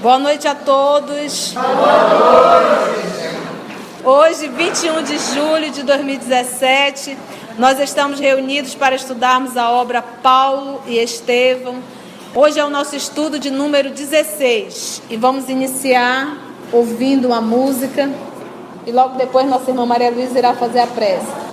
Boa noite a todos. Hoje, 21 de julho de 2017, nós estamos reunidos para estudarmos a obra Paulo e Estevão. Hoje é o nosso estudo de número 16 e vamos iniciar ouvindo uma música e logo depois nossa irmã Maria Luísa irá fazer a prece.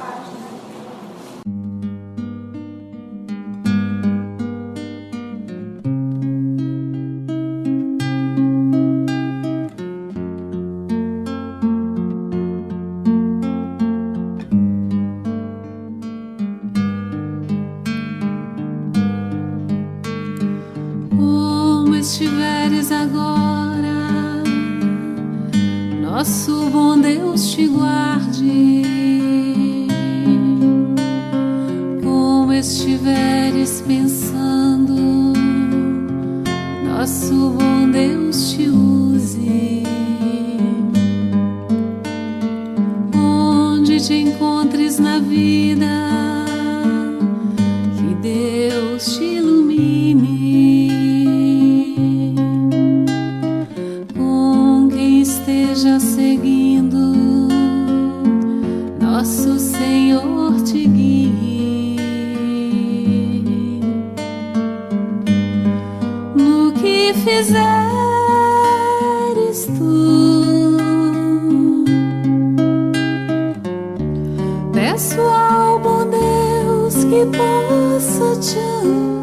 que fizeres tu. Peço ao bom Deus que possa te amar.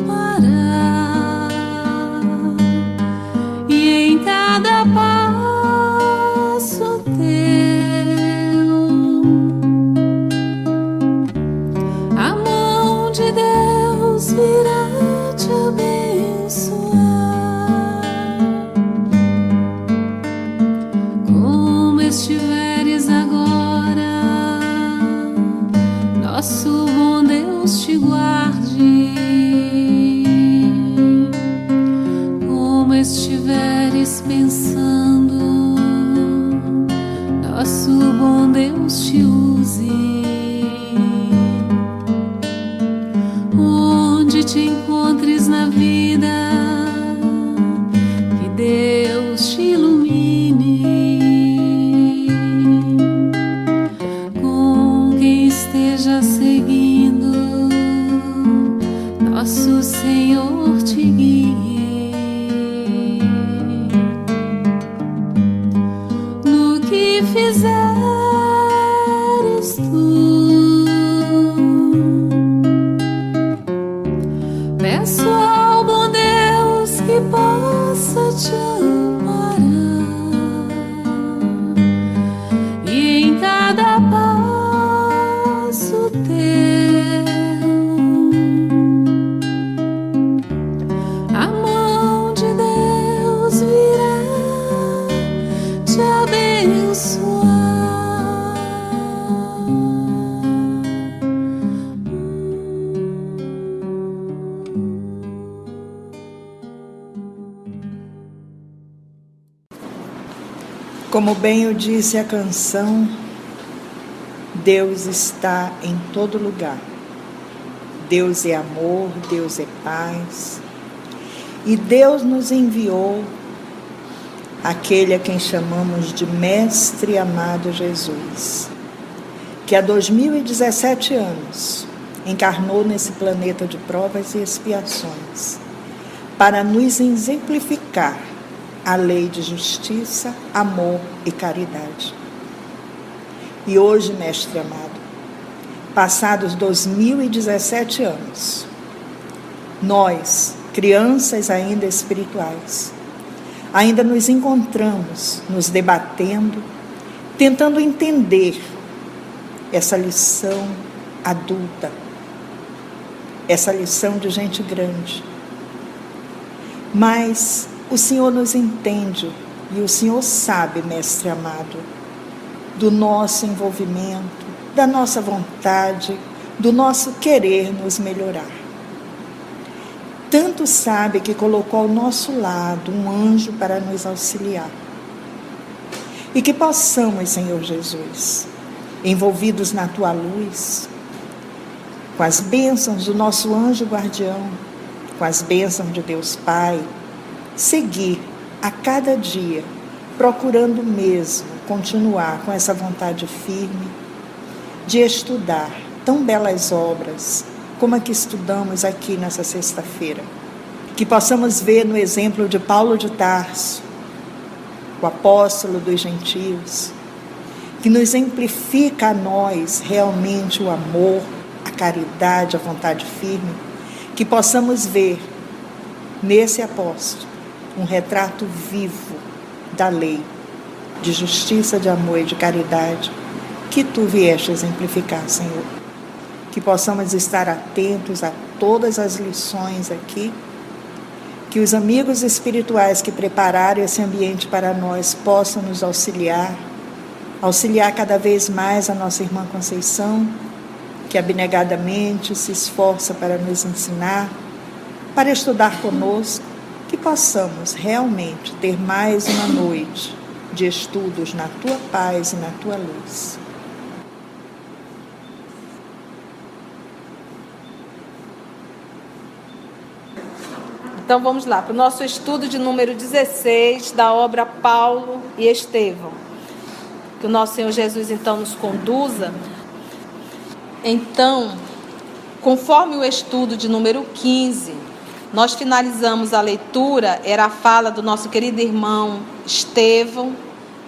Como bem eu disse a canção, Deus está em todo lugar. Deus é amor, Deus é paz. E Deus nos enviou aquele a quem chamamos de Mestre amado Jesus, que há 2017 anos encarnou nesse planeta de provas e expiações, para nos exemplificar a lei de justiça, amor e caridade. E hoje, mestre amado, passados 2017 anos, nós, crianças ainda espirituais, ainda nos encontramos nos debatendo, tentando entender essa lição adulta, essa lição de gente grande. Mas o Senhor nos entende e o Senhor sabe, Mestre amado, do nosso envolvimento, da nossa vontade, do nosso querer nos melhorar. tanto sabe que colocou ao nosso lado um anjo para nos auxiliar. E que possamos, Senhor Jesus, envolvidos na tua luz, com as bênçãos do nosso anjo guardião, com as bênçãos de Deus Pai, seguir a cada dia, procurando mesmo continuar com essa vontade firme de estudar tão belas obras como a que estudamos aqui nessa sexta-feira. Que possamos ver no exemplo de Paulo de Tarso, o apóstolo dos gentios, que nos exemplifica a nós realmente o amor, a caridade, a vontade firme, que possamos ver nesse apóstolo um retrato vivo da lei, de justiça, de amor e de caridade, que tu vieste exemplificar, Senhor. Que possamos estar atentos a todas as lições aqui que os amigos espirituais que prepararam esse ambiente para nós possam nos auxiliar, auxiliar cada vez mais a nossa irmã Conceição, que abnegadamente se esforça para nos ensinar, para estudar conosco, que possamos realmente ter mais uma noite de estudos na tua paz e na tua luz. Então vamos lá, para o nosso estudo de número 16 da obra Paulo e Estevão. Que o nosso Senhor Jesus então nos conduza. Então, conforme o estudo de número 15, nós finalizamos a leitura, era a fala do nosso querido irmão Estevão,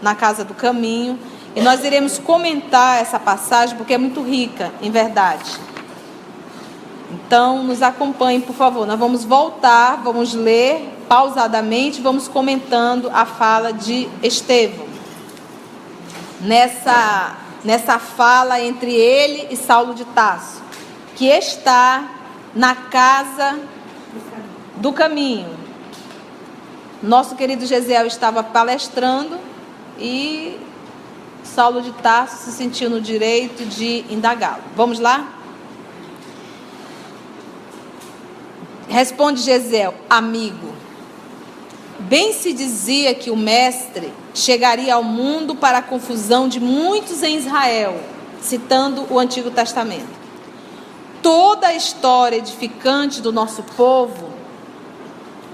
na Casa do Caminho, e nós iremos comentar essa passagem porque é muito rica, em verdade. Então, nos acompanhem, por favor. Nós vamos voltar, vamos ler pausadamente, vamos comentando a fala de Estevão. Nessa, nessa fala entre ele e Saulo de Tasso, que está na casa do caminho. Nosso querido Gesiel estava palestrando e Saulo de Tarso se sentiu no direito de indagá-lo. Vamos lá? Responde Gesiel, amigo. Bem se dizia que o mestre chegaria ao mundo para a confusão de muitos em Israel, citando o Antigo Testamento. Toda a história edificante do nosso povo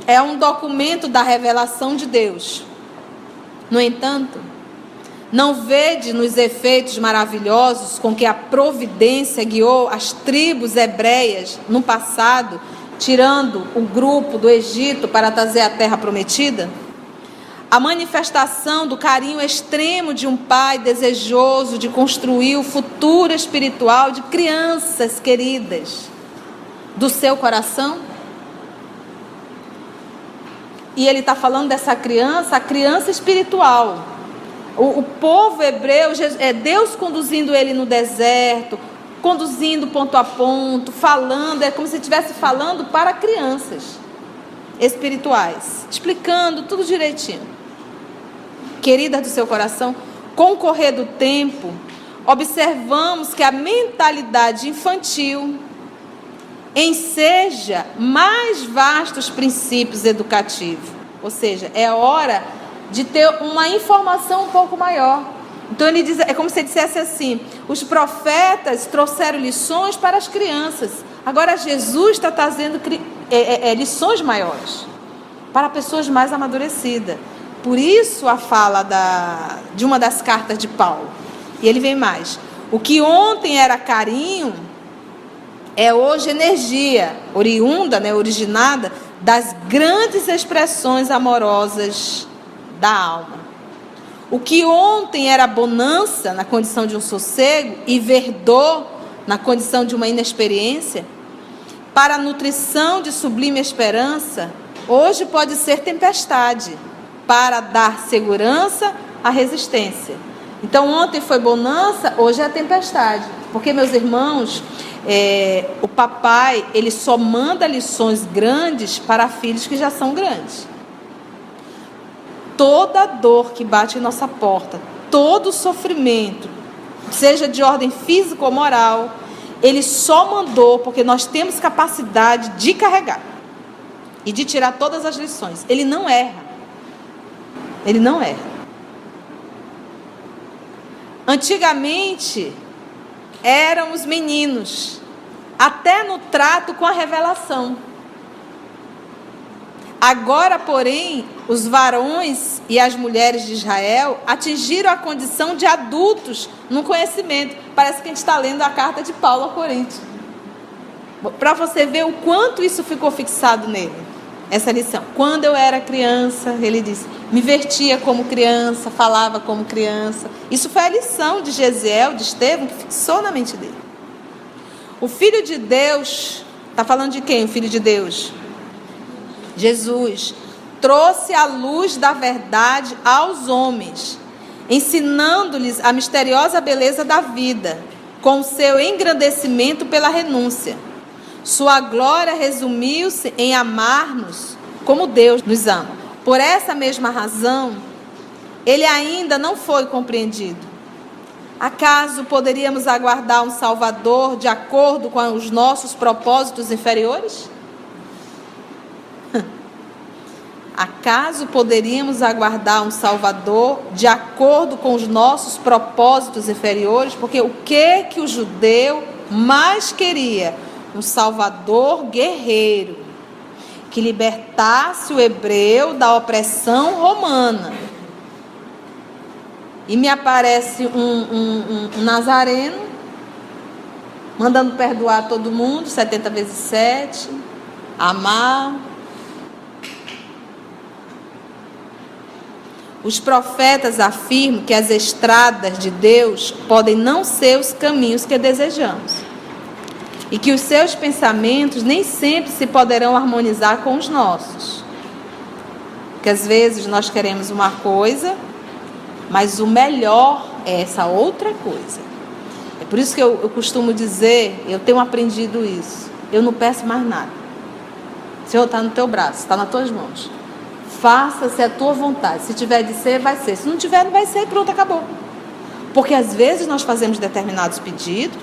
é um documento da revelação de Deus. No entanto, não vede nos efeitos maravilhosos com que a providência guiou as tribos hebreias no passado tirando o grupo do Egito para trazer a terra prometida? A manifestação do carinho extremo de um pai desejoso de construir o futuro espiritual de crianças queridas do seu coração? E ele está falando dessa criança, a criança espiritual. O, o povo hebreu, é Deus conduzindo ele no deserto, conduzindo ponto a ponto, falando, é como se estivesse falando para crianças espirituais, explicando tudo direitinho. Querida do seu coração, com o correr do tempo, observamos que a mentalidade infantil enseja mais vastos princípios educativos. Ou seja, é hora de ter uma informação um pouco maior então ele diz, é como se ele dissesse assim: os profetas trouxeram lições para as crianças. Agora Jesus está trazendo é, é, é, lições maiores para pessoas mais amadurecidas. Por isso a fala da, de uma das cartas de Paulo. E ele vem mais. O que ontem era carinho é hoje energia, oriunda, né, originada das grandes expressões amorosas da alma. O que ontem era bonança na condição de um sossego e verdor na condição de uma inexperiência, para a nutrição de sublime esperança, hoje pode ser tempestade, para dar segurança à resistência. Então, ontem foi bonança, hoje é tempestade. Porque, meus irmãos, é, o papai, ele só manda lições grandes para filhos que já são grandes toda dor que bate em nossa porta, todo sofrimento, seja de ordem física ou moral, ele só mandou porque nós temos capacidade de carregar. e de tirar todas as lições. Ele não erra. Ele não erra. Antigamente eram os meninos, até no trato com a revelação. Agora, porém, os varões e as mulheres de Israel atingiram a condição de adultos no conhecimento. Parece que a gente está lendo a carta de Paulo a Coríntios. Para você ver o quanto isso ficou fixado nele, essa lição. Quando eu era criança, ele disse, me vertia como criança, falava como criança. Isso foi a lição de Gesiel, de Estevão, que fixou na mente dele. O Filho de Deus, está falando de quem o Filho de Deus? Jesus trouxe a luz da verdade aos homens, ensinando-lhes a misteriosa beleza da vida, com seu engrandecimento pela renúncia. Sua glória resumiu-se em amar-nos como Deus nos ama. Por essa mesma razão, ele ainda não foi compreendido. Acaso poderíamos aguardar um Salvador de acordo com os nossos propósitos inferiores? Acaso poderíamos aguardar um Salvador de acordo com os nossos propósitos inferiores? Porque o que que o judeu mais queria? Um Salvador guerreiro que libertasse o hebreu da opressão romana. E me aparece um, um, um, um nazareno mandando perdoar todo mundo, 70 vezes 7, amar, Os profetas afirmam que as estradas de Deus podem não ser os caminhos que desejamos. E que os seus pensamentos nem sempre se poderão harmonizar com os nossos. Porque às vezes nós queremos uma coisa, mas o melhor é essa outra coisa. É por isso que eu, eu costumo dizer, eu tenho aprendido isso. Eu não peço mais nada. Senhor está no teu braço, está nas tuas mãos. Faça-se a tua vontade. Se tiver de ser, vai ser. Se não tiver, não vai ser. Pronto, acabou. Porque às vezes nós fazemos determinados pedidos,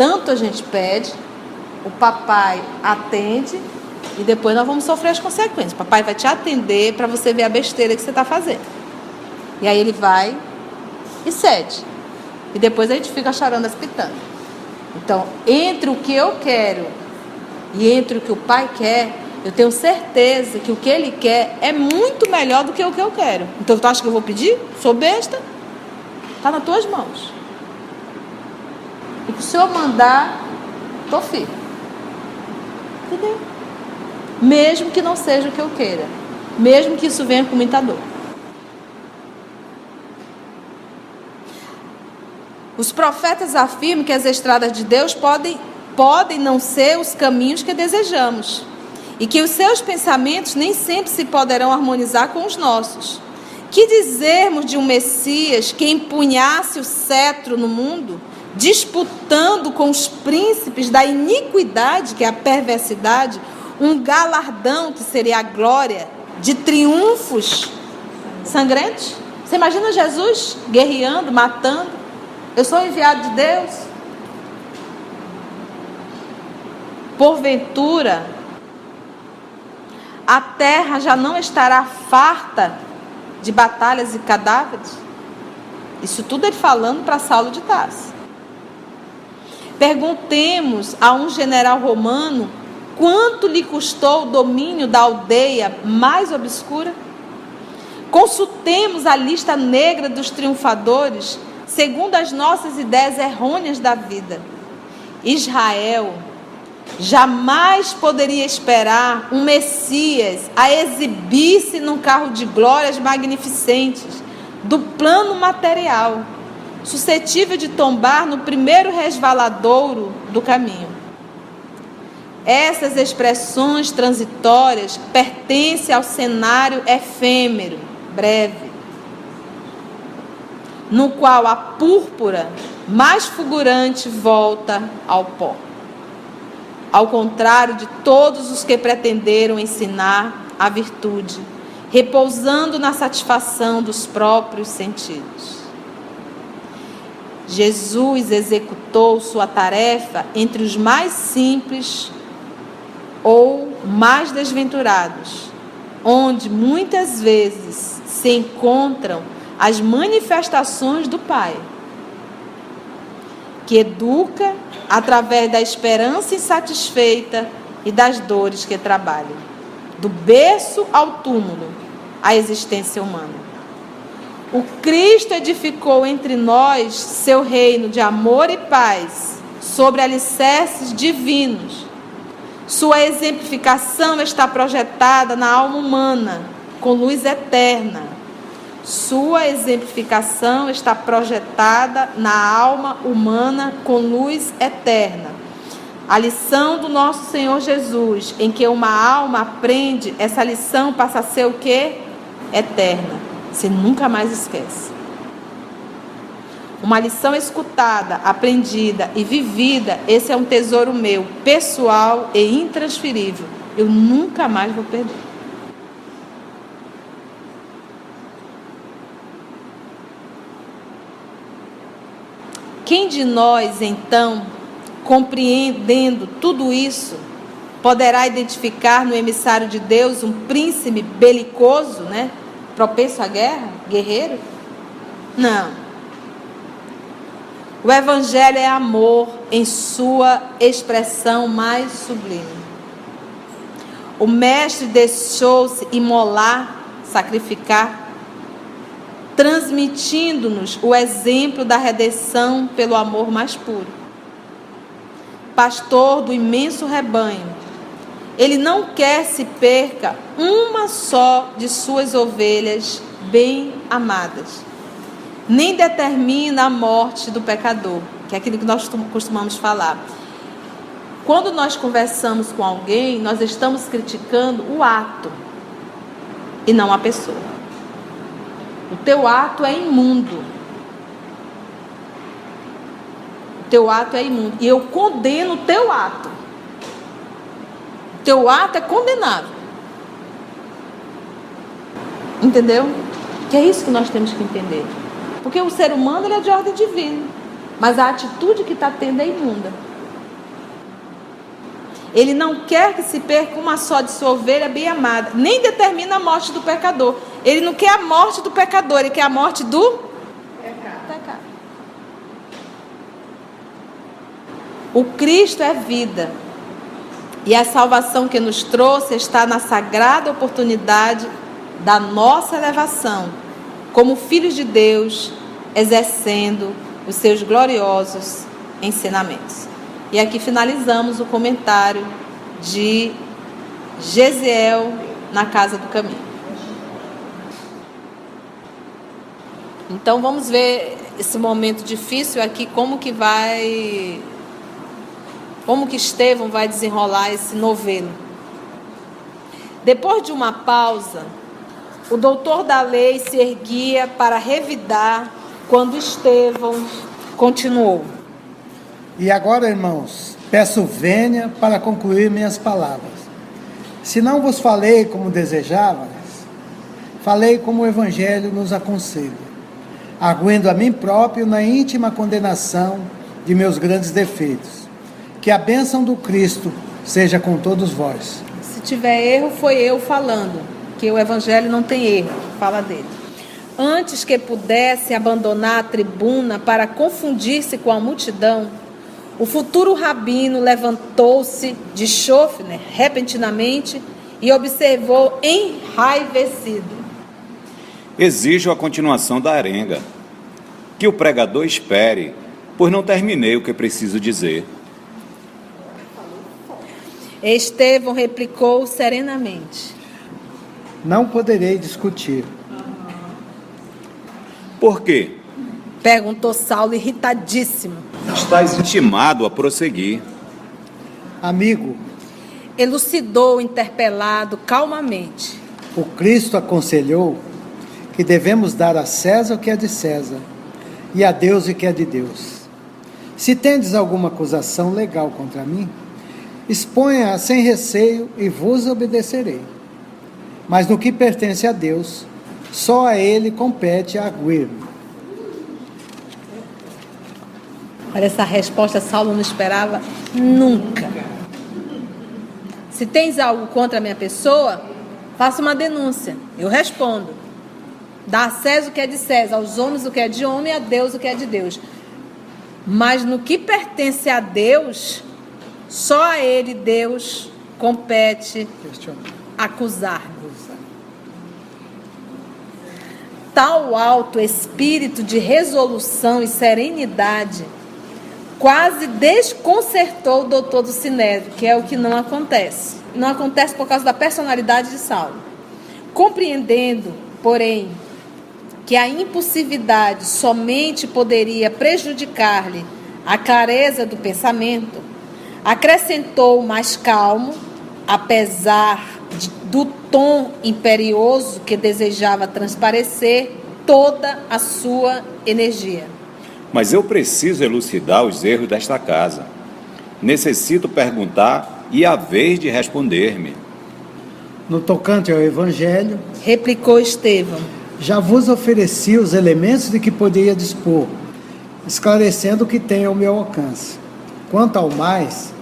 tanto a gente pede, o papai atende e depois nós vamos sofrer as consequências. O papai vai te atender para você ver a besteira que você está fazendo. E aí ele vai e cede. E depois a gente fica chorando as pitangas. Então, entre o que eu quero e entre o que o pai quer, eu tenho certeza que o que ele quer é muito melhor do que o que eu quero. Então tu acha que eu vou pedir? Sou besta? Está nas tuas mãos. E que o Senhor mandar, tô firme. Entendeu? Mesmo que não seja o que eu queira. Mesmo que isso venha com muita dor. Os profetas afirmam que as estradas de Deus podem, podem não ser os caminhos que desejamos e que os seus pensamentos nem sempre se poderão harmonizar com os nossos. Que dizermos de um Messias que empunhasse o cetro no mundo, disputando com os príncipes da iniquidade, que é a perversidade, um galardão que seria a glória de triunfos sangrentos? Você imagina Jesus guerreando, matando? Eu sou enviado de Deus? Porventura, a terra já não estará farta de batalhas e cadáveres? Isso tudo ele falando para Saulo de Tarso. Perguntemos a um general romano quanto lhe custou o domínio da aldeia mais obscura? Consultemos a lista negra dos triunfadores, segundo as nossas ideias errôneas da vida. Israel jamais poderia esperar um Messias a exibir-se num carro de glórias magnificentes do plano material, suscetível de tombar no primeiro resvaladouro do caminho. Essas expressões transitórias pertencem ao cenário efêmero, breve, no qual a púrpura mais fulgurante volta ao pó ao contrário de todos os que pretenderam ensinar a virtude, repousando na satisfação dos próprios sentidos. Jesus executou sua tarefa entre os mais simples ou mais desventurados, onde muitas vezes se encontram as manifestações do Pai, que educa através da esperança insatisfeita e das dores que trabalham, do berço ao túmulo, a existência humana. O Cristo edificou entre nós seu reino de amor e paz sobre alicerces divinos. Sua exemplificação está projetada na alma humana, com luz eterna. Sua exemplificação está projetada na alma humana com luz eterna. A lição do nosso Senhor Jesus, em que uma alma aprende, essa lição passa a ser o que? Eterna. Você nunca mais esquece. Uma lição escutada, aprendida e vivida, esse é um tesouro meu, pessoal e intransferível. Eu nunca mais vou perder. Quem de nós, então, compreendendo tudo isso, poderá identificar no emissário de Deus um príncipe belicoso, né? Propenso à guerra, guerreiro? Não. O Evangelho é amor em sua expressão mais sublime. O Mestre deixou-se imolar, sacrificar, transmitindo-nos o exemplo da redenção pelo amor mais puro. Pastor do imenso rebanho, ele não quer se perca uma só de suas ovelhas bem amadas, nem determina a morte do pecador, que é aquilo que nós costumamos falar. Quando nós conversamos com alguém, nós estamos criticando o ato e não a pessoa. O teu ato é imundo. O teu ato é imundo. E eu condeno o teu ato. Teu ato é condenável. Entendeu? Que é isso que nós temos que entender. Porque o ser humano ele é de ordem divina. Mas a atitude que está tendo é imunda. Ele não quer que se perca uma só de sua ovelha bem amada. Nem determina a morte do pecador. Ele não quer a morte do pecador, ele quer a morte do pecado. pecado. O Cristo é vida. E a salvação que nos trouxe está na sagrada oportunidade da nossa elevação, como filhos de Deus, exercendo os seus gloriosos ensinamentos. E aqui finalizamos o comentário de Gesiel na Casa do Caminho. Então vamos ver esse momento difícil aqui, como que vai como que Estevão vai desenrolar esse novelo. Depois de uma pausa, o doutor da lei se erguia para revidar quando Estevão continuou. E agora, irmãos, peço venha para concluir minhas palavras. Se não vos falei como desejavas, falei como o Evangelho nos aconselha, arguendo a mim próprio na íntima condenação de meus grandes defeitos que a bênção do Cristo seja com todos vós. Se tiver erro, foi eu falando, que o Evangelho não tem erro, fala dele. Antes que pudesse abandonar a tribuna para confundir-se com a multidão, o futuro rabino levantou-se de chofre, né, repentinamente, e observou enraivecido. Exijo a continuação da arenga. Que o pregador espere, pois não terminei o que preciso dizer. Estevão replicou serenamente: Não poderei discutir. Por quê? Perguntou Saulo irritadíssimo. Estás intimado a prosseguir. Amigo, elucidou interpelado calmamente. O Cristo aconselhou que devemos dar a César o que é de César e a Deus o que é de Deus. Se tendes alguma acusação legal contra mim, Exponha sem receio e vos obedecerei. Mas no que pertence a Deus, só a Ele compete arguir. Olha, essa resposta Saulo não esperava nunca. Se tens algo contra a minha pessoa, faça uma denúncia. Eu respondo. Dá a César o que é de César, aos homens o que é de homem, a Deus o que é de Deus. Mas no que pertence a Deus, só a Ele, Deus, compete acusar. Tal alto espírito de resolução e serenidade quase desconcertou o doutor do Sinédrio, que é o que não acontece. Não acontece por causa da personalidade de Saulo. Compreendendo, porém, que a impulsividade somente poderia prejudicar-lhe a clareza do pensamento, acrescentou mais calmo, apesar de, do tom imperioso que desejava transparecer toda a sua energia. Mas eu preciso elucidar os erros desta casa. Necessito perguntar e a vez de responder-me. No tocante ao Evangelho, replicou Estevão já vos ofereci os elementos de que poderia dispor, esclarecendo o que tem ao meu alcance. Quanto ao mais,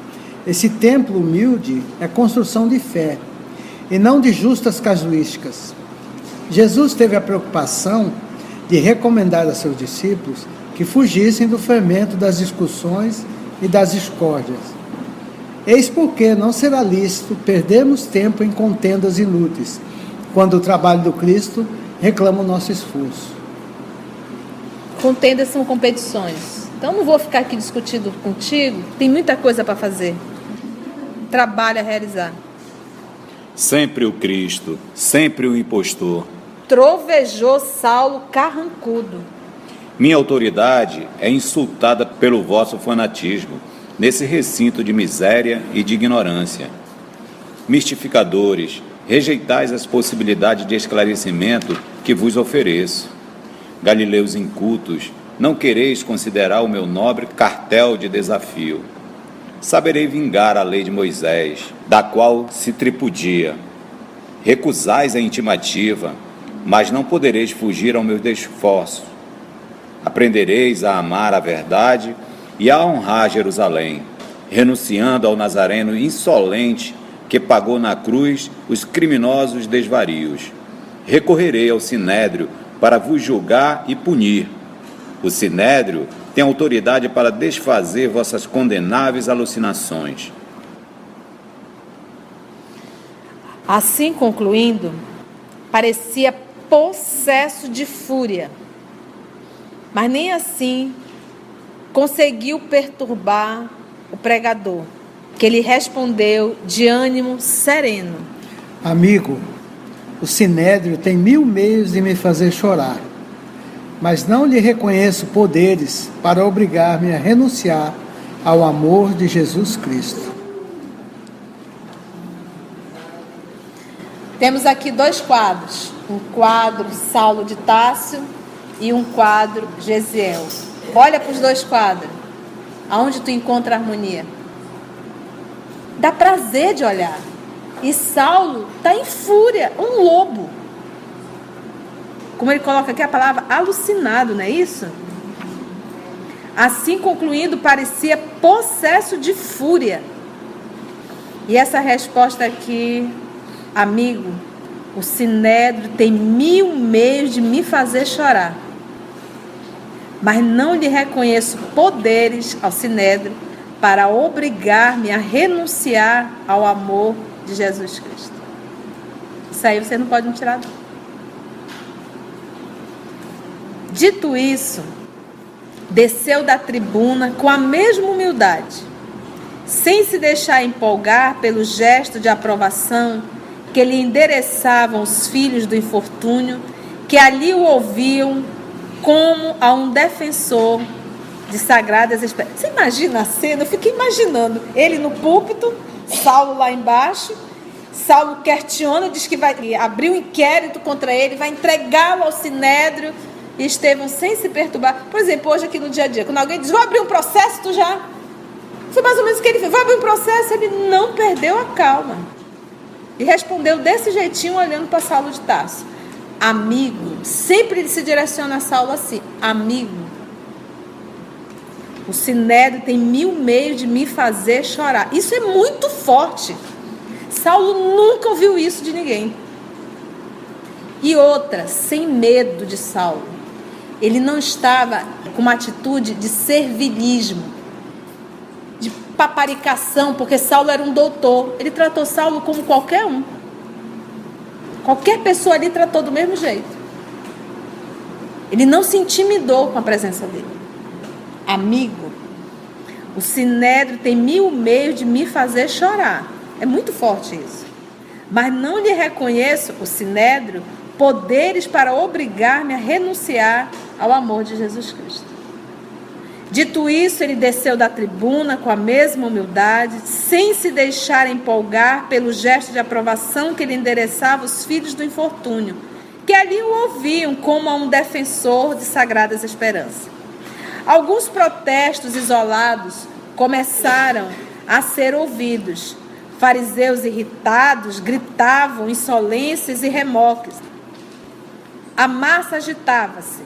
esse templo humilde é construção de fé e não de justas casuísticas. Jesus teve a preocupação de recomendar a seus discípulos que fugissem do fermento das discussões e das discórdias. Eis porque não será lícito perdermos tempo em contendas inúteis, quando o trabalho do Cristo reclama o nosso esforço. Contendas são competições. Então não vou ficar aqui discutindo contigo, tem muita coisa para fazer. Trabalho a realizar. Sempre o Cristo, sempre o impostor. Trovejou Saulo carrancudo. Minha autoridade é insultada pelo vosso fanatismo, nesse recinto de miséria e de ignorância. Mistificadores, rejeitais as possibilidades de esclarecimento que vos ofereço. Galileus incultos, não quereis considerar o meu nobre cartel de desafio. Saberei vingar a lei de Moisés, da qual se tripudia. Recusais a intimativa, mas não podereis fugir ao meu esforço. Aprendereis a amar a verdade e a honrar Jerusalém, renunciando ao Nazareno insolente que pagou na cruz os criminosos desvarios. Recorrerei ao sinédrio para vos julgar e punir. O sinédrio tem autoridade para desfazer vossas condenáveis alucinações. Assim concluindo, parecia possesso de fúria, mas nem assim conseguiu perturbar o pregador que ele respondeu de ânimo sereno: Amigo, o sinédrio tem mil meios de me fazer chorar, mas não lhe reconheço poderes para obrigar-me a renunciar ao amor de Jesus Cristo. Temos aqui dois quadros: um quadro Saulo de Tássio e um quadro Gesiel. Olha para os dois quadros. Aonde tu encontra harmonia? dá prazer de olhar. E Saulo está em fúria, um lobo. Como ele coloca aqui a palavra alucinado, não é isso? Assim concluindo, parecia possesso de fúria. E essa resposta aqui, amigo, o sinédrio tem mil meios de me fazer chorar. Mas não lhe reconheço poderes ao sinédrio para obrigar-me a renunciar ao amor de Jesus Cristo. Isso aí você não pode me tirar. Dito isso, desceu da tribuna com a mesma humildade, sem se deixar empolgar pelo gesto de aprovação que lhe endereçavam os filhos do infortúnio, que ali o ouviam como a um defensor de sagradas experiências. Você imagina a cena? Eu fiquei imaginando ele no púlpito, Saulo lá embaixo. Saulo questiona, diz que vai abrir um inquérito contra ele, vai entregá-lo ao sinédrio. E Estevão, sem se perturbar. Por exemplo, hoje aqui no dia a dia, quando alguém diz, vou abrir um processo, tu já. Foi mais ou menos o que ele fez. Vai abrir um processo, ele não perdeu a calma. E respondeu desse jeitinho, olhando para Saulo de Tarso. Amigo, sempre ele se direciona a Saulo assim: amigo, o sinédrio tem mil meios de me fazer chorar. Isso é muito forte. Saulo nunca ouviu isso de ninguém. E outra, sem medo de Saulo. Ele não estava com uma atitude de servilismo, de paparicação, porque Saulo era um doutor. Ele tratou Saulo como qualquer um. Qualquer pessoa ali tratou do mesmo jeito. Ele não se intimidou com a presença dele. Amigo, o sinédrio tem mil meios de me fazer chorar. É muito forte isso. Mas não lhe reconheço, o sinédrio, poderes para obrigar-me a renunciar ao amor de Jesus Cristo. Dito isso, ele desceu da tribuna com a mesma humildade, sem se deixar empolgar pelo gesto de aprovação que ele endereçava aos filhos do infortúnio, que ali o ouviam como a um defensor de sagradas esperanças. Alguns protestos isolados começaram a ser ouvidos. Fariseus irritados gritavam insolências e remoques. A massa agitava-se,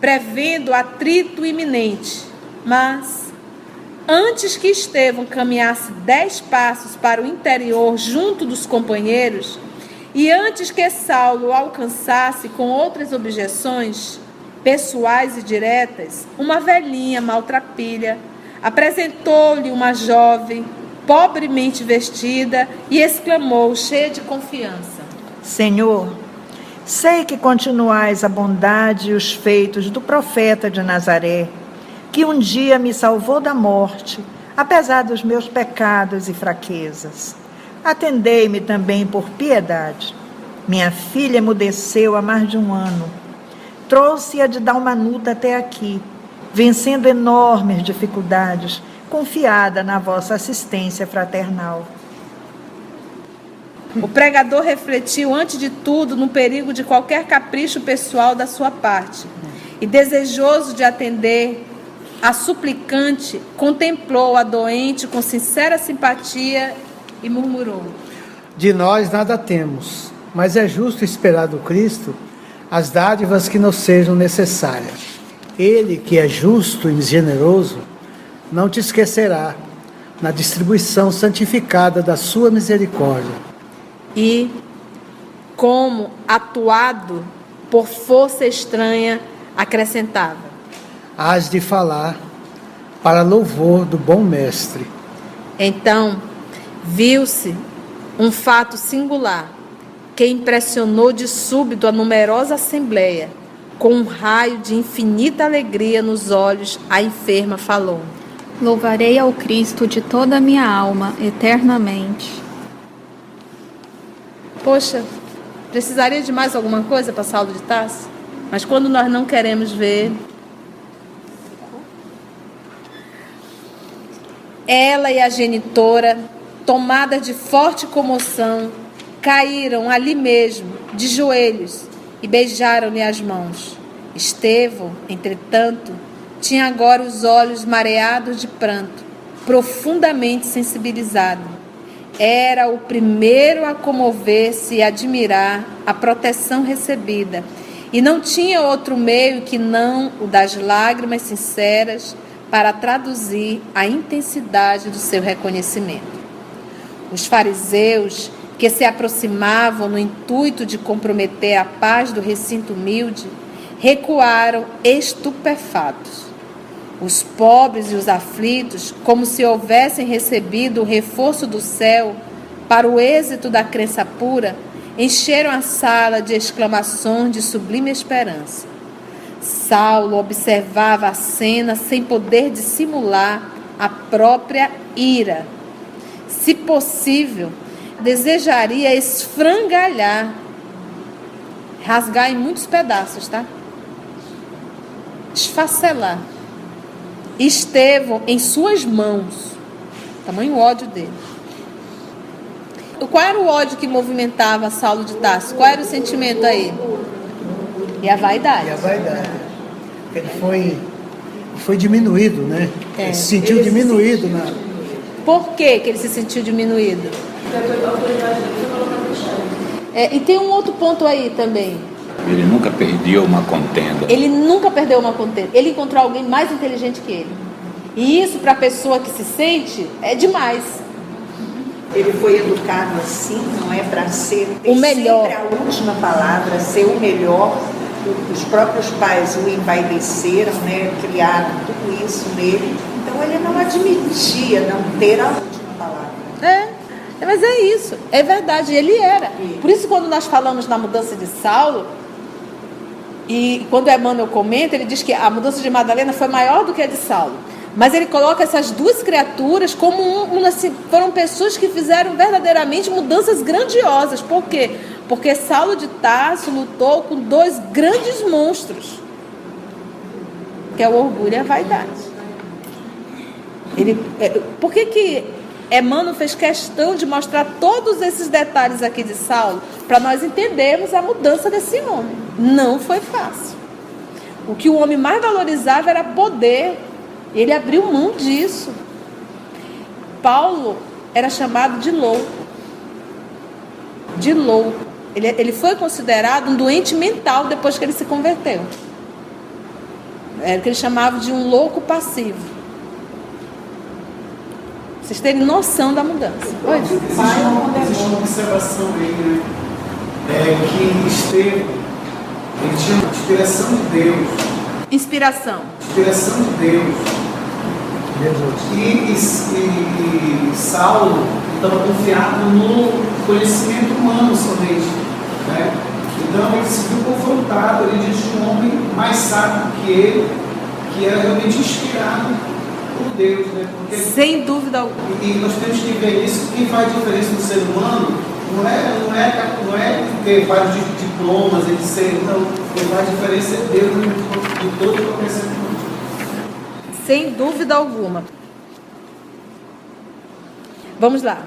prevendo atrito iminente. Mas, antes que Estevão caminhasse dez passos para o interior junto dos companheiros, e antes que Saulo alcançasse com outras objeções, pessoais e diretas, uma velhinha maltrapilha apresentou-lhe uma jovem pobremente vestida e exclamou, cheia de confiança: Senhor, sei que continuais a bondade e os feitos do profeta de Nazaré, que um dia me salvou da morte, apesar dos meus pecados e fraquezas. Atendei-me também por piedade. Minha filha emudeceu há mais de um ano Trouxe-a de Dalmanuta até aqui, vencendo enormes dificuldades, confiada na vossa assistência fraternal. O pregador refletiu, antes de tudo, no perigo de qualquer capricho pessoal da sua parte. E, desejoso de atender a suplicante, contemplou a doente com sincera simpatia e murmurou: De nós nada temos, mas é justo esperar do Cristo as dádivas que nos sejam necessárias. Ele, que é justo e generoso, não te esquecerá na distribuição santificada da sua misericórdia. E, como atuado por força estranha, acrescentava: Hás de falar para louvor do bom Mestre. Então, viu-se um fato singular que impressionou de súbito a numerosa assembleia. Com um raio de infinita alegria nos olhos, a enferma falou: Louvarei ao Cristo de toda a minha alma, eternamente. Poxa, precisaria de mais alguma coisa para Saulo de Tarso? Mas quando nós não queremos ver. Ela e a genitora, tomadas de forte comoção, caíram ali mesmo, de joelhos, e beijaram-lhe as mãos. Estevão, entretanto, tinha agora os olhos mareados de pranto, profundamente sensibilizado. Era o primeiro a comover-se e admirar a proteção recebida, e não tinha outro meio que não o das lágrimas sinceras para traduzir a intensidade do seu reconhecimento. Os fariseus que se aproximavam no intuito de comprometer a paz do recinto humilde, recuaram estupefatos. Os pobres e os aflitos, como se houvessem recebido o reforço do céu para o êxito da crença pura, encheram a sala de exclamações de sublime esperança. Saulo observava a cena sem poder dissimular a própria ira. Se possível, desejaria esfrangalhar, rasgar em muitos pedaços, tá? Esfacelar. Estevão em suas mãos. Tamanho ódio dele. Qual era o ódio que movimentava Saulo de Tarso? Qual era o sentimento aí? E a vaidade. E a vaidade. Ele foi, foi diminuído, né? É. Ele se sentiu ele diminuído. Se sentiu. Na... Por que, que ele se sentiu diminuído? É, e tem um outro ponto aí também. Ele nunca perdeu uma contenda. Ele nunca perdeu uma contenda. Ele encontrou alguém mais inteligente que ele. E isso, para a pessoa que se sente, é demais. Ele foi educado assim, não é para ser O melhor. sempre a última palavra, ser o melhor. Os próprios pais o envaideceram, né? criaram tudo isso nele. Então ele não admitia não ter a última palavra. É, mas é isso, é verdade, ele era. Por isso, quando nós falamos na mudança de Saulo, e quando Emmanuel comenta, ele diz que a mudança de Madalena foi maior do que a de Saulo. Mas ele coloca essas duas criaturas como um, assim, foram pessoas que fizeram verdadeiramente mudanças grandiosas. Por quê? Porque Saulo de Tarso lutou com dois grandes monstros, que é o orgulho e a vaidade. Ele, é, por que, que Emmanuel fez questão de mostrar todos esses detalhes aqui de Saulo para nós entendermos a mudança desse homem? Não foi fácil. O que o homem mais valorizava era poder. Ele abriu mão disso. Paulo era chamado de louco. De louco. Ele, ele foi considerado um doente mental depois que ele se converteu. Era o que ele chamava de um louco passivo. Vocês terem noção da mudança. Oi, Existe uma, existe uma observação aí, né? É que Estevão, ele tinha uma inspiração de Deus, Inspiração. inspiração de Deus. E, e, e, e Saulo estava confiado no conhecimento humano somente. Né? Então ele se viu confrontado ali diante de um homem mais sábio que ele, que era realmente inspirado Deus. Né? Porque Sem dúvida alguma. E, nós temos que ver isso. Quem faz diferença no ser humano não é, não é, não é ter vários di- diplomas, etc. Não. Quem faz diferença é Deus de de todo ser humano. Sem dúvida alguma. Vamos lá.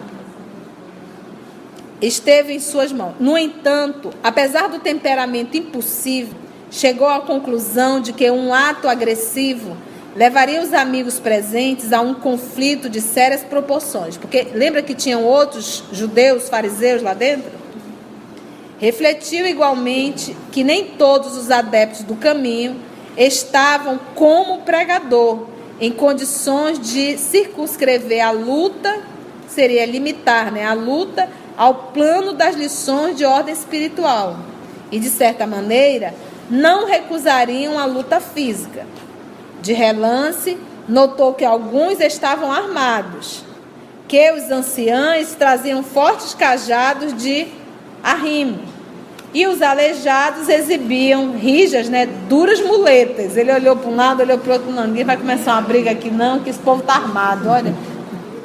Esteve em suas mãos. No entanto, apesar do temperamento impulsivo, chegou à conclusão de que um ato agressivo levaria os amigos presentes a um conflito de sérias proporções. Porque lembra que tinham outros judeus, fariseus lá dentro? Refletiu igualmente que nem todos os adeptos do caminho estavam como pregador em condições de circunscrever a luta, seria limitar né, a luta ao plano das lições de ordem espiritual. E, de certa maneira, não recusariam a luta física. De relance, notou que alguns estavam armados, que os anciães traziam fortes cajados de arrimo, e os aleijados exibiam rijas, né, duras muletas. Ele olhou para um lado, olhou para o outro, não, ninguém vai começar uma briga aqui não, que esse povo está armado, olha,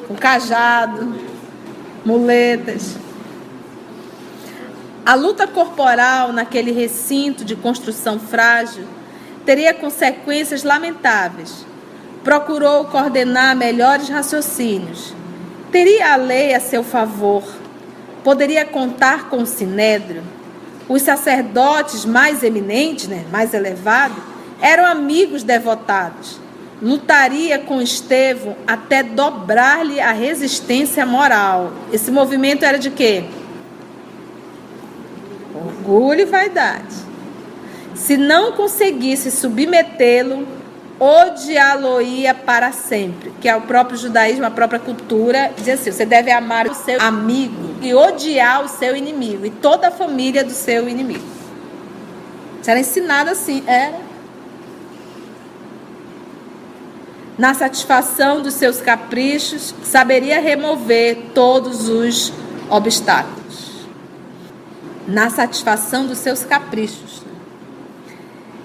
com cajado, muletas. A luta corporal naquele recinto de construção frágil teria consequências lamentáveis. Procurou coordenar melhores raciocínios. Teria a lei a seu favor. Poderia contar com o sinédrio. Os sacerdotes mais eminentes, né, mais elevados, eram amigos devotados. Lutaria com Estevão até dobrar-lhe a resistência moral. Esse movimento era de quê? Orgulho e vaidade. Se não conseguisse submetê-lo, odiá-lo-ia para sempre. Que é o próprio judaísmo, a própria cultura, diz assim: você deve amar o seu amigo e odiar o seu inimigo e toda a família do seu inimigo. Isso era ensinado assim, era. Na satisfação dos seus caprichos, saberia remover todos os obstáculos. Na satisfação dos seus caprichos.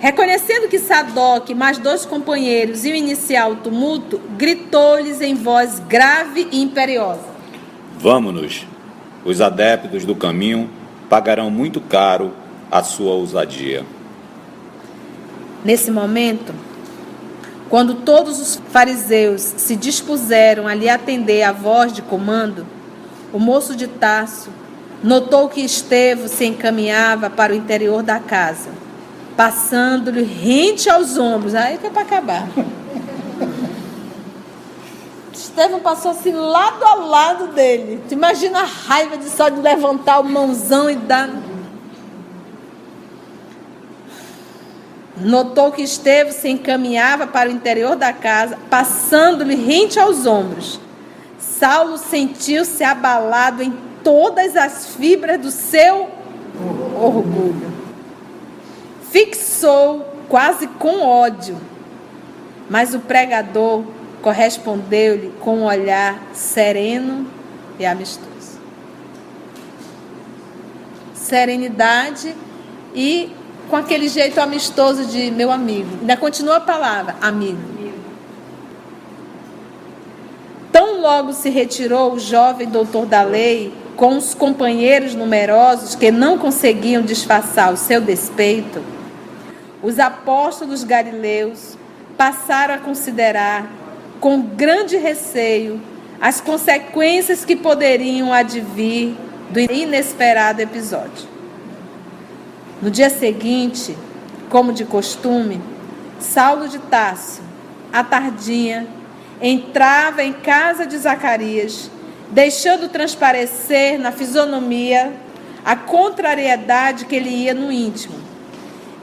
Reconhecendo que Sadoc e mais dois companheiros iam iniciar o tumulto, gritou-lhes em voz grave e imperiosa: Vamos-nos. Os adeptos do caminho pagarão muito caro a sua ousadia. Nesse momento, quando todos os fariseus se dispuseram a lhe atender à voz de comando, o moço de Tarso notou que Estevão se encaminhava para o interior da casa, passando-lhe rente aos ombros. Aí que é para acabar. Estevão passou assim lado a lado dele. Tu imagina a raiva de só de levantar o mãozão e dar. Notou que Estevão se encaminhava para o interior da casa, passando-lhe rente aos ombros. Saulo sentiu-se abalado em todas as fibras do seu orgulho. Fixou quase com ódio, mas o pregador correspondeu-lhe com um olhar sereno e amistoso. Serenidade e com aquele jeito amistoso de meu amigo. Ainda continua a palavra, amigo. Tão logo se retirou o jovem doutor da lei, com os companheiros numerosos que não conseguiam disfarçar o seu despeito, os apóstolos galileus passaram a considerar com grande receio as consequências que poderiam advir do inesperado episódio. No dia seguinte, como de costume, Saulo de Tássio, à tardinha, entrava em casa de Zacarias, deixando transparecer na fisionomia a contrariedade que ele ia no íntimo.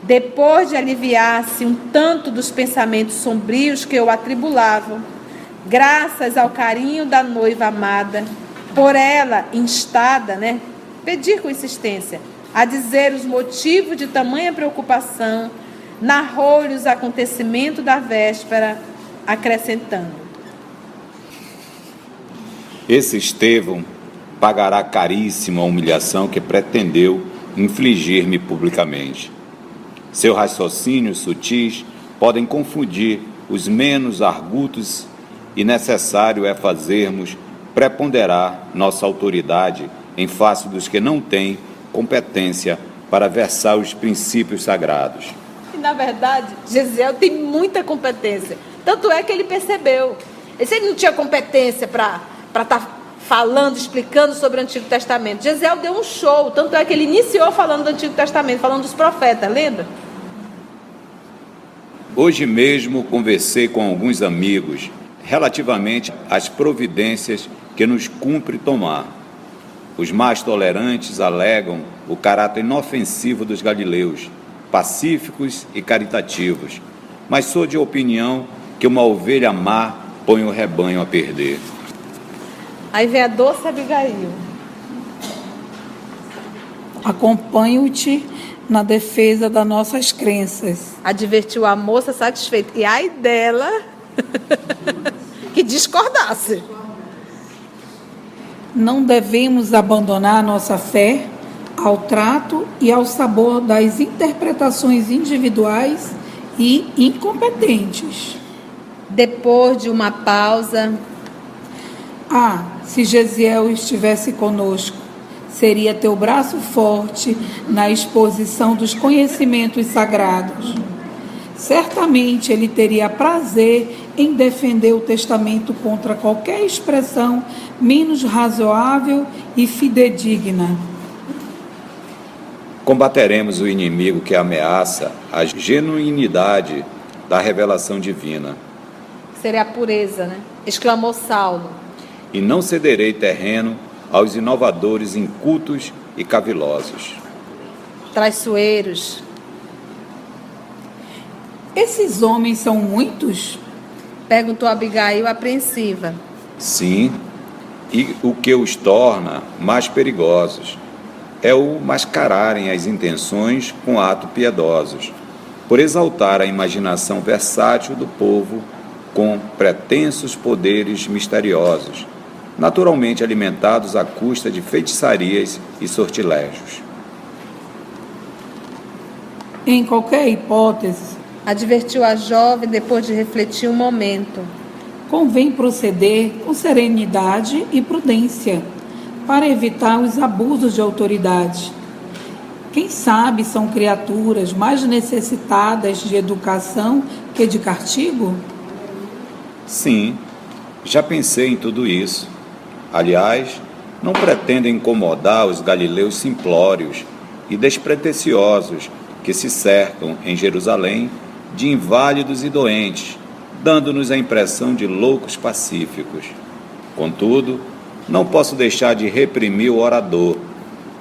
Depois de aliviar-se um tanto dos pensamentos sombrios que o atribulavam, graças ao carinho da noiva amada, por ela instada, né, pedir com insistência, a dizer os motivos de tamanha preocupação, narrou-lhe os acontecimentos da véspera, acrescentando: Esse Estevão pagará caríssimo a humilhação que pretendeu infligir-me publicamente. Seus raciocínios sutis podem confundir os menos argutos e necessário é fazermos preponderar nossa autoridade em face dos que não têm competência para versar os princípios sagrados. E, na verdade, Gesiel tem muita competência. Tanto é que ele percebeu. Se ele não tinha competência para estar tá falando, explicando sobre o Antigo Testamento. Gesiel deu um show, tanto é que ele iniciou falando do Antigo Testamento, falando dos profetas, lembra? Hoje mesmo conversei com alguns amigos relativamente às providências que nos cumpre tomar. Os mais tolerantes alegam o caráter inofensivo dos galileus, pacíficos e caritativos, mas sou de opinião que uma ovelha má põe o rebanho a perder. Aí vem a doce Abigail. Acompanho-te na defesa das nossas crenças. Advertiu a moça satisfeita. E ai dela que discordasse. Não devemos abandonar nossa fé ao trato e ao sabor das interpretações individuais e incompetentes. Depois de uma pausa, ah, se Gesiel estivesse conosco, seria teu braço forte na exposição dos conhecimentos sagrados. Certamente ele teria prazer em defender o testamento contra qualquer expressão menos razoável e fidedigna. Combateremos o inimigo que ameaça a genuinidade da revelação divina. Seria a pureza, né? Exclamou Saulo e não cederei terreno aos inovadores incultos e cavilosos. Traiçoeiros. Esses homens são muitos? Perguntou Abigail apreensiva. Sim, e o que os torna mais perigosos é o mascararem as intenções com atos piedosos, por exaltar a imaginação versátil do povo com pretensos poderes misteriosos naturalmente alimentados à custa de feitiçarias e sortilégios. Em qualquer hipótese, advertiu a jovem depois de refletir um momento, convém proceder com serenidade e prudência para evitar os abusos de autoridade. Quem sabe são criaturas mais necessitadas de educação que de castigo? Sim, já pensei em tudo isso. Aliás, não pretendem incomodar os galileus simplórios e despretensiosos que se cercam em Jerusalém de inválidos e doentes, dando-nos a impressão de loucos pacíficos. Contudo, não posso deixar de reprimir o orador,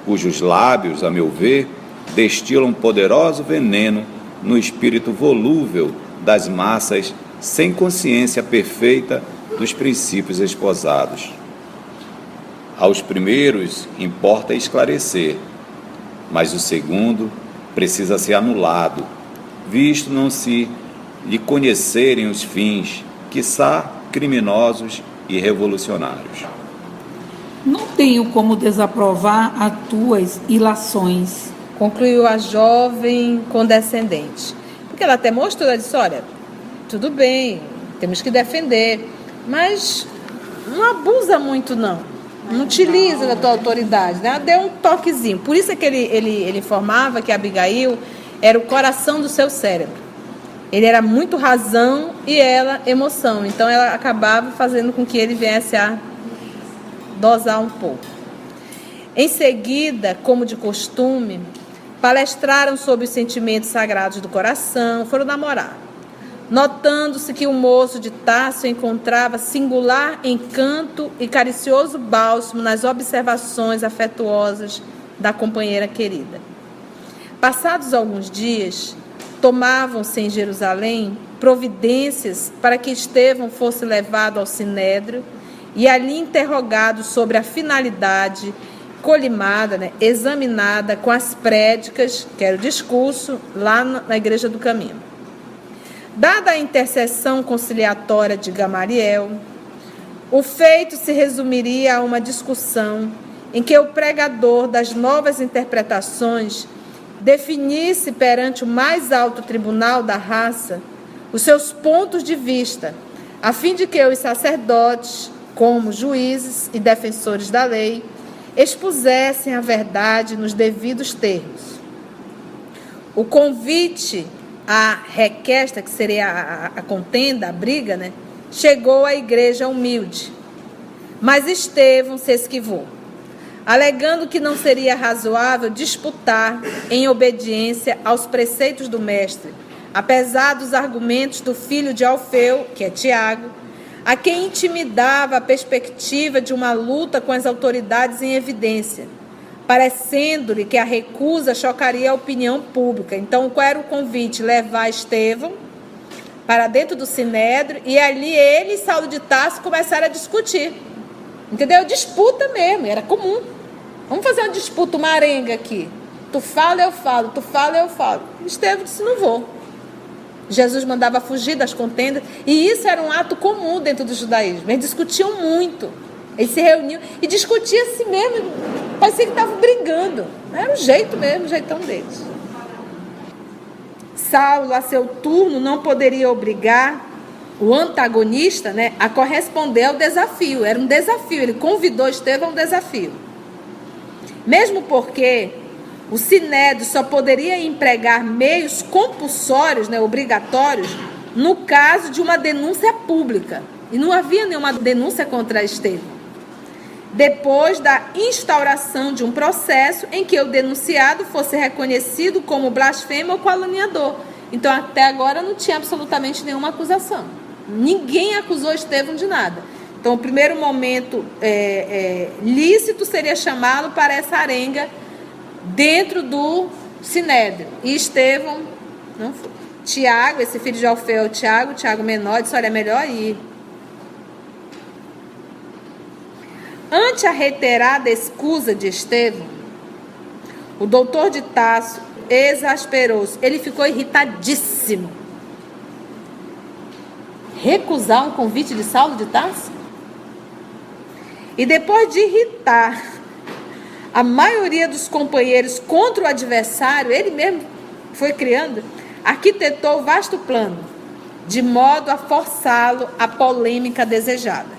cujos lábios, a meu ver, destilam poderoso veneno no espírito volúvel das massas sem consciência perfeita dos princípios esposados. Aos primeiros importa esclarecer, mas o segundo precisa ser anulado, visto não se lhe conhecerem os fins, quiçá criminosos e revolucionários. Não tenho como desaprovar as tuas ilações. Concluiu a jovem condescendente. Porque ela até mostrou, ela disse, olha, tudo bem, temos que defender, mas não abusa muito não. Não utiliza da tua autoridade, né? Deu um toquezinho. Por isso é que ele, ele, ele informava que Abigail era o coração do seu cérebro. Ele era muito razão e ela emoção. Então ela acabava fazendo com que ele viesse a dosar um pouco. Em seguida, como de costume, palestraram sobre os sentimentos sagrados do coração, foram namorar. Notando-se que o moço de Tássio encontrava singular encanto e caricioso bálsamo nas observações afetuosas da companheira querida. Passados alguns dias, tomavam-se em Jerusalém providências para que Estevão fosse levado ao sinédrio e ali interrogado sobre a finalidade colimada, né, examinada com as prédicas, que era o discurso, lá na Igreja do Caminho. Dada a intercessão conciliatória de Gamaliel, o feito se resumiria a uma discussão em que o pregador das novas interpretações definisse perante o mais alto tribunal da raça os seus pontos de vista, a fim de que os sacerdotes, como juízes e defensores da lei, expusessem a verdade nos devidos termos. O convite à requesta, que seria a, a, contenda, a briga, né, chegou à igreja humilde. Mas Estevão se esquivou, alegando que não seria razoável disputar em obediência aos preceitos do mestre, apesar dos argumentos do filho de Alfeu, que é Tiago, a quem intimidava a perspectiva de uma luta com as autoridades em evidência, parecendo-lhe que a recusa chocaria a opinião pública. Então, qual era o convite? Levar Estevão para dentro do sinédrio e ali ele e Saulo de Tarso começaram a discutir. Entendeu? Disputa mesmo, era comum. Vamos fazer uma disputa, uma arenga aqui. Tu fala, eu falo, tu fala, eu falo. Estevão disse: não vou. Jesus mandava fugir das contendas, e isso era um ato comum dentro do judaísmo. Eles discutiam muito. Eles se reuniam e discutiam assim mesmo. Parecia que estavam brigando. Era o jeito mesmo, o jeitão deles. Saulo, a seu turno, não poderia obrigar o antagonista né, a corresponder ao desafio. Era um desafio. Ele convidou Estevão a um desafio. Mesmo porque o Sinédrio só poderia empregar meios compulsórios, né, obrigatórios, no caso de uma denúncia pública. E não havia nenhuma denúncia contra Estevão. Depois da instauração de um processo em que o denunciado fosse reconhecido como blasfemo ou caluniador. Então, até agora não tinha absolutamente nenhuma acusação. Ninguém acusou Estevão de nada. Então, o primeiro momento é, é, lícito seria chamá-lo para essa arenga dentro do Sinédrio. E Estevão, não foi. Tiago, esse filho de Alfeu, Tiago, Tiago menor, disse: olha, é melhor ir. Ante a reiterada escusa de Estevão, o doutor de Tasso exasperou-se. Ele ficou irritadíssimo. Recusar um convite de Saulo de Tasso? E depois de irritar a maioria dos companheiros contra o adversário, ele mesmo foi criando, arquitetou o vasto plano, de modo a forçá-lo à polêmica desejada,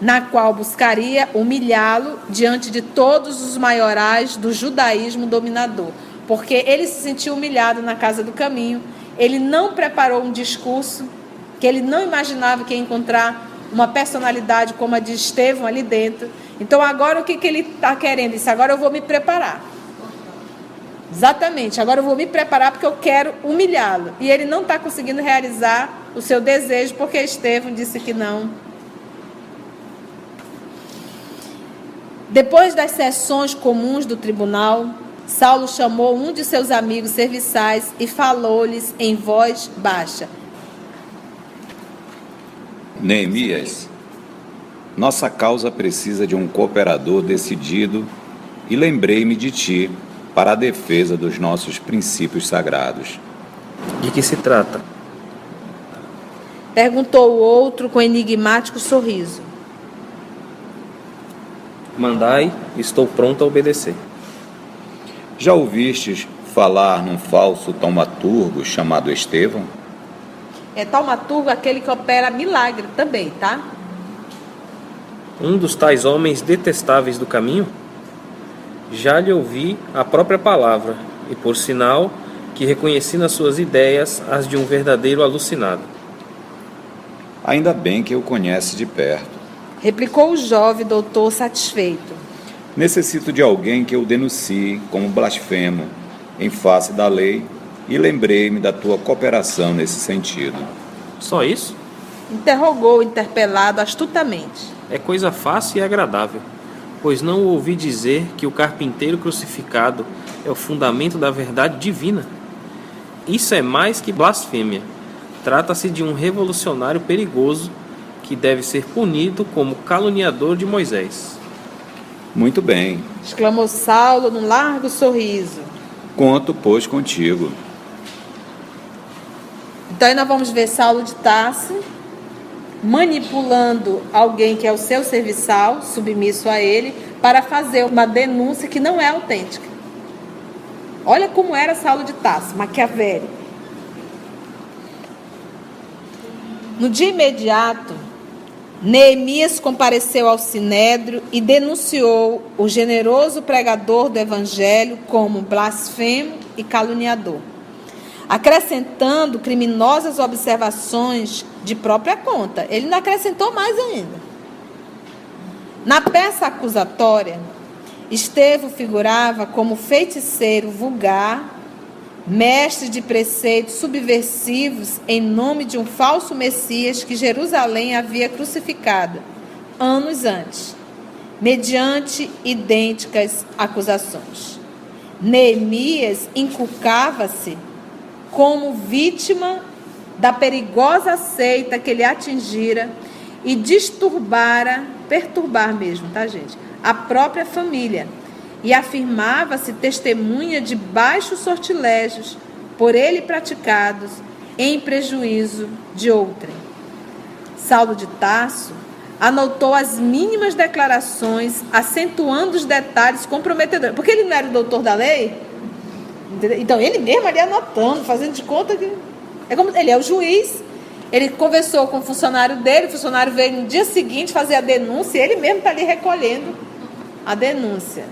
na qual buscaria humilhá-lo diante de todos os maiorais do judaísmo dominador, porque ele se sentiu humilhado na casa do caminho, ele não preparou um discurso que ele não imaginava que ia encontrar uma personalidade como a de Estevão ali dentro. Então agora o que, que ele está querendo? Isso agora eu vou me preparar. Exatamente, agora eu vou me preparar porque eu quero humilhá-lo. E ele não está conseguindo realizar o seu desejo porque Estevão disse que não. Depois das sessões comuns do tribunal, Saulo chamou um de seus amigos serviçais e falou-lhes em voz baixa: Neemias, Nossa causa precisa de um cooperador decidido e lembrei-me de ti para a defesa dos nossos princípios sagrados. De que se trata? Perguntou o outro com enigmático sorriso. Mandai, estou pronto a obedecer. Já ouvistes falar num falso taumaturgo chamado Estevão? É taumaturgo aquele que opera milagre também, tá? Um dos tais homens detestáveis do caminho? Já lhe ouvi a própria palavra, e por sinal que reconheci nas suas ideias as de um verdadeiro alucinado. Ainda bem que o conhece de perto. Replicou o jovem doutor satisfeito. Necessito de alguém que eu denuncie como blasfemo em face da lei e lembrei-me da tua cooperação nesse sentido. Só isso? Interrogou o interpelado astutamente. É coisa fácil e agradável, pois não ouvi dizer que o carpinteiro crucificado é o fundamento da verdade divina. Isso é mais que blasfêmia. Trata-se de um revolucionário perigoso que deve ser punido como caluniador de Moisés. Muito bem. Exclamou Saulo num largo sorriso. Conto, pois, contigo. Então aí nós vamos ver Saulo de Tarso manipulando alguém que é o seu serviçal, submisso a ele, para fazer uma denúncia que não é autêntica. Olha como era Saulo de Tarso, maquiavélico. No dia imediato, Neemias compareceu ao sinédrio e denunciou o generoso pregador do evangelho como blasfemo e caluniador, acrescentando criminosas observações de própria conta. Ele não acrescentou mais ainda. Na peça acusatória, Estevão figurava como feiticeiro vulgar, mestre de preceitos subversivos em nome de um falso Messias que Jerusalém havia crucificado anos antes, mediante idênticas acusações. Neemias inculcava-se como vítima da perigosa seita que ele atingira e disturbara, perturbar mesmo, tá, gente? A própria família. E afirmava-se testemunha de baixos sortilégios por ele praticados em prejuízo de outrem. Saulo de Tarso anotou as mínimas declarações, acentuando os detalhes comprometedores. Porque ele não era o doutor da lei? Então, ele mesmo ali anotando, fazendo de conta que é como ele é o juiz. Ele conversou com o funcionário dele, o funcionário veio no dia seguinte fazer a denúncia e ele mesmo está ali recolhendo a denúncia.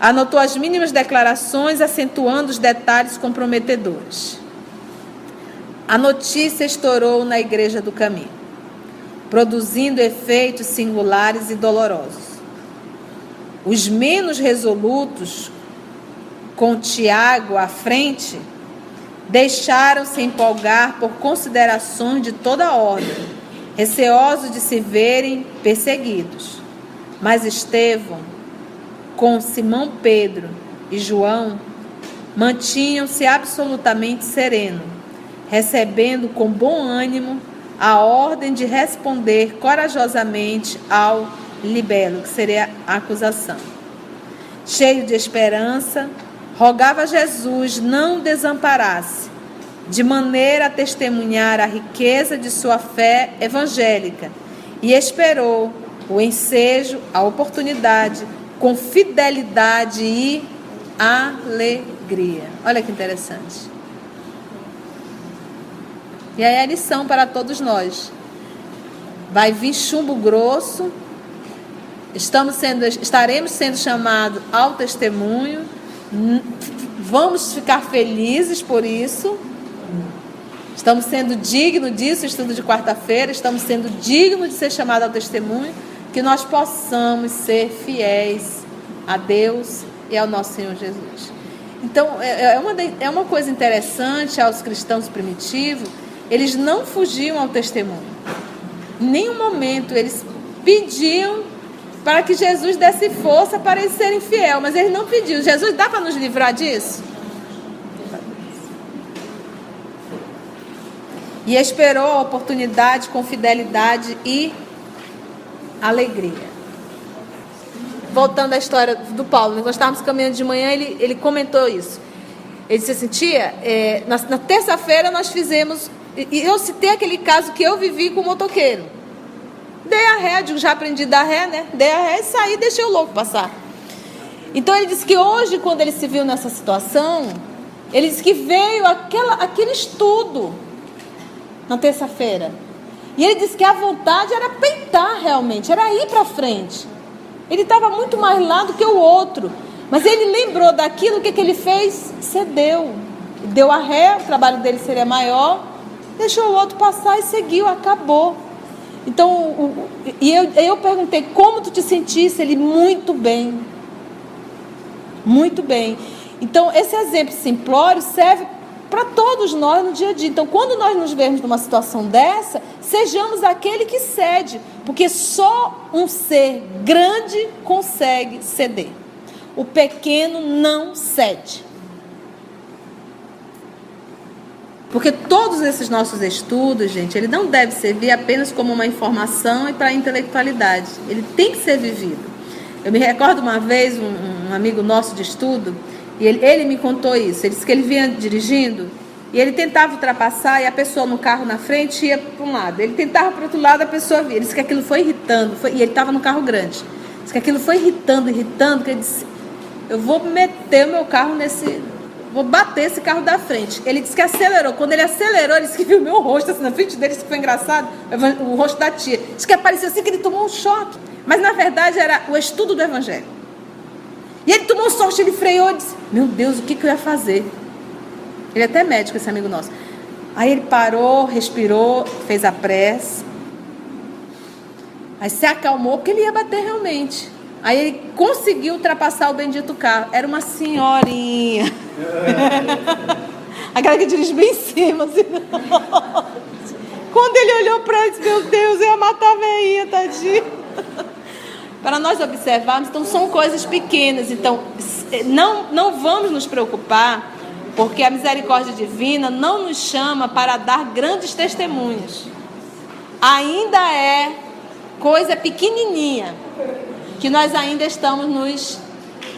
Anotou as mínimas declarações, acentuando os detalhes comprometedores. A notícia estourou na igreja do caminho, produzindo efeitos singulares e dolorosos. Os menos resolutos, com Tiago à frente, deixaram-se empolgar por considerações de toda ordem, receosos de se verem perseguidos. Mas Estevão, com Simão Pedro e João, mantinham-se absolutamente serenos, recebendo com bom ânimo a ordem de responder corajosamente ao libelo, que seria a acusação. Cheio de esperança, rogava a Jesus não desamparasse, de maneira a testemunhar a riqueza de sua fé evangélica, e esperou o ensejo, a oportunidade, com fidelidade e alegria. Olha que interessante. E aí a lição para todos nós. Vai vir chumbo grosso, estamos sendo, estaremos sendo chamados ao testemunho Vamos ficar felizes por isso. Estamos sendo dignos disso, estudo de quarta-feira, estamos sendo dignos de ser chamados ao testemunho, que nós possamos ser fiéis a Deus e ao nosso Senhor Jesus. Então, é, é uma, é uma coisa interessante aos cristãos primitivos, eles não fugiam ao testemunho. Em nenhum momento eles pediam para que Jesus desse força para eles serem fiel, mas ele não pediu. Jesus dá para nos livrar disso? e esperou a oportunidade com fidelidade e alegria. Voltando à história do Paulo, nós estávamos caminhando de manhã, ele, ele comentou isso. Ele disse assim, tia, é, na, na terça-feira nós fizemos, e eu citei aquele caso que eu vivi com o motoqueiro. Dei a ré, já aprendi a dar ré, né? Dei a ré e saí deixei o louco passar. Então ele disse que hoje, quando ele se viu nessa situação, ele disse que veio aquela, aquele estudo na terça-feira. E ele disse que a vontade era peitar realmente, era ir para frente. Ele estava muito mais lá do que o outro. Mas ele lembrou daquilo, que, que ele fez? Cedeu. Deu a ré, o trabalho dele seria maior, deixou o outro passar e seguiu, acabou. Então, e eu, eu perguntei, como tu te sentisse? Ele, muito bem. Muito bem. Então, esse exemplo simplório serve para todos nós no dia a dia. Então, quando nós nos vemos numa situação dessa, sejamos aquele que cede, porque só um ser grande consegue ceder. O pequeno não cede. Porque todos esses nossos estudos, gente, ele não deve servir apenas como uma informação e para a intelectualidade. Ele tem que ser vivido. Eu me recordo uma vez, um, um amigo nosso de estudo, e ele, ele me contou isso. Ele disse que ele vinha dirigindo e ele tentava ultrapassar e a pessoa no carro na frente ia para um lado. Ele tentava para o outro lado, a pessoa via. Ele disse que aquilo foi irritando. Foi, e ele estava no carro grande. Disse que aquilo foi irritando, irritando. Que ele disse: Eu vou meter o meu carro nesse. Vou bater esse carro da frente. Ele disse que acelerou. Quando ele acelerou, ele disse que viu o meu rosto assim na frente dele. Isso foi engraçado. O rosto da tia. Disse que apareceu assim que ele tomou um choque. Mas na verdade era o estudo do Evangelho. E ele tomou sorte, ele freou e disse: Meu Deus, o que, que eu ia fazer? Ele é até médico, esse amigo nosso. Aí ele parou, respirou, fez a prece. Aí se acalmou, porque ele ia bater realmente. Aí ele conseguiu ultrapassar o bendito carro. Era uma senhorinha. Aquela que dirige bem em cima. Assim. Quando ele olhou para ele, meu Deus, eu ia matar a veinha, tadinho para nós observarmos, então são coisas pequenas. Então, não, não vamos nos preocupar, porque a misericórdia divina não nos chama para dar grandes testemunhos. Ainda é coisa pequenininha, que nós ainda estamos nos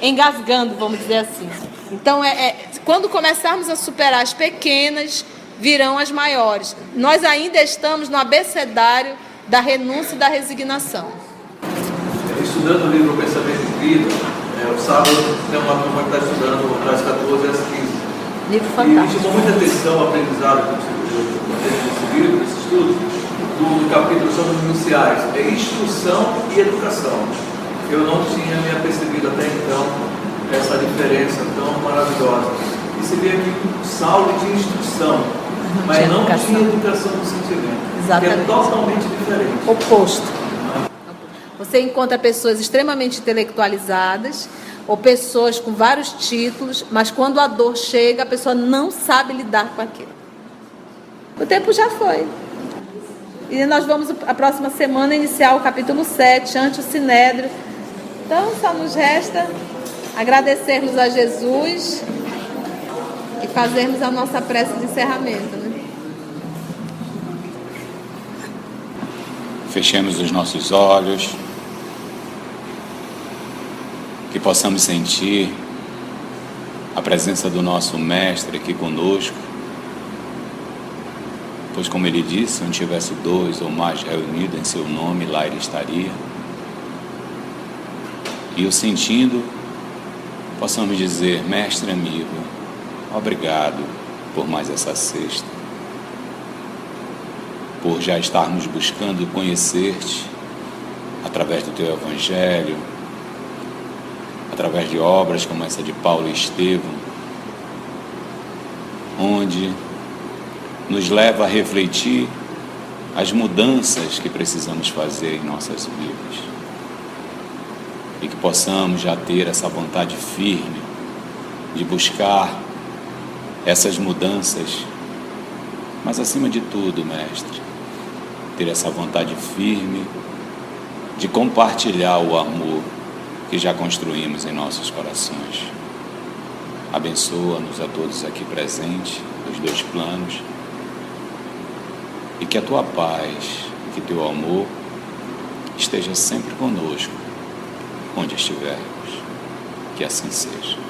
engasgando, vamos dizer assim. Então, é, é quando começarmos a superar as pequenas, virão as maiores. Nós ainda estamos no abecedário da renúncia e da resignação estudando o livro Pensamento de Vida, é, o sábado tem uma turma que está estudando das 14 às 15. Livro fantástico. E me chamou muita atenção o aprendizado que nesse livro, nesse estudo, do capítulo sobre os iniciais. É instrução e educação. Eu não tinha me apercebido até então essa diferença tão maravilhosa. E se vê aqui um salve de instrução, não mas não educação. tinha educação no sentimento. Exatamente. Que é totalmente diferente. Oposto. Você encontra pessoas extremamente intelectualizadas ou pessoas com vários títulos, mas quando a dor chega, a pessoa não sabe lidar com aquilo. O tempo já foi. E nós vamos, a próxima semana, iniciar o capítulo 7, ante o Sinédrio. Então, só nos resta agradecermos a Jesus e fazermos a nossa prece de encerramento. Né? Fechemos os nossos olhos que possamos sentir a presença do nosso Mestre aqui conosco, pois, como ele disse, onde tivesse dois ou mais reunidos em seu nome, lá ele estaria. E o sentindo, possamos dizer: Mestre amigo, obrigado por mais essa sexta, por já estarmos buscando conhecer-te através do teu Evangelho através de obras como essa de Paulo e Estevão, onde nos leva a refletir as mudanças que precisamos fazer em nossas vidas. E que possamos já ter essa vontade firme de buscar essas mudanças, mas acima de tudo, Mestre, ter essa vontade firme de compartilhar o amor que já construímos em nossos corações. Abençoa-nos a todos aqui presentes, dos dois planos, e que a tua paz, que teu amor esteja sempre conosco, onde estivermos. Que assim seja.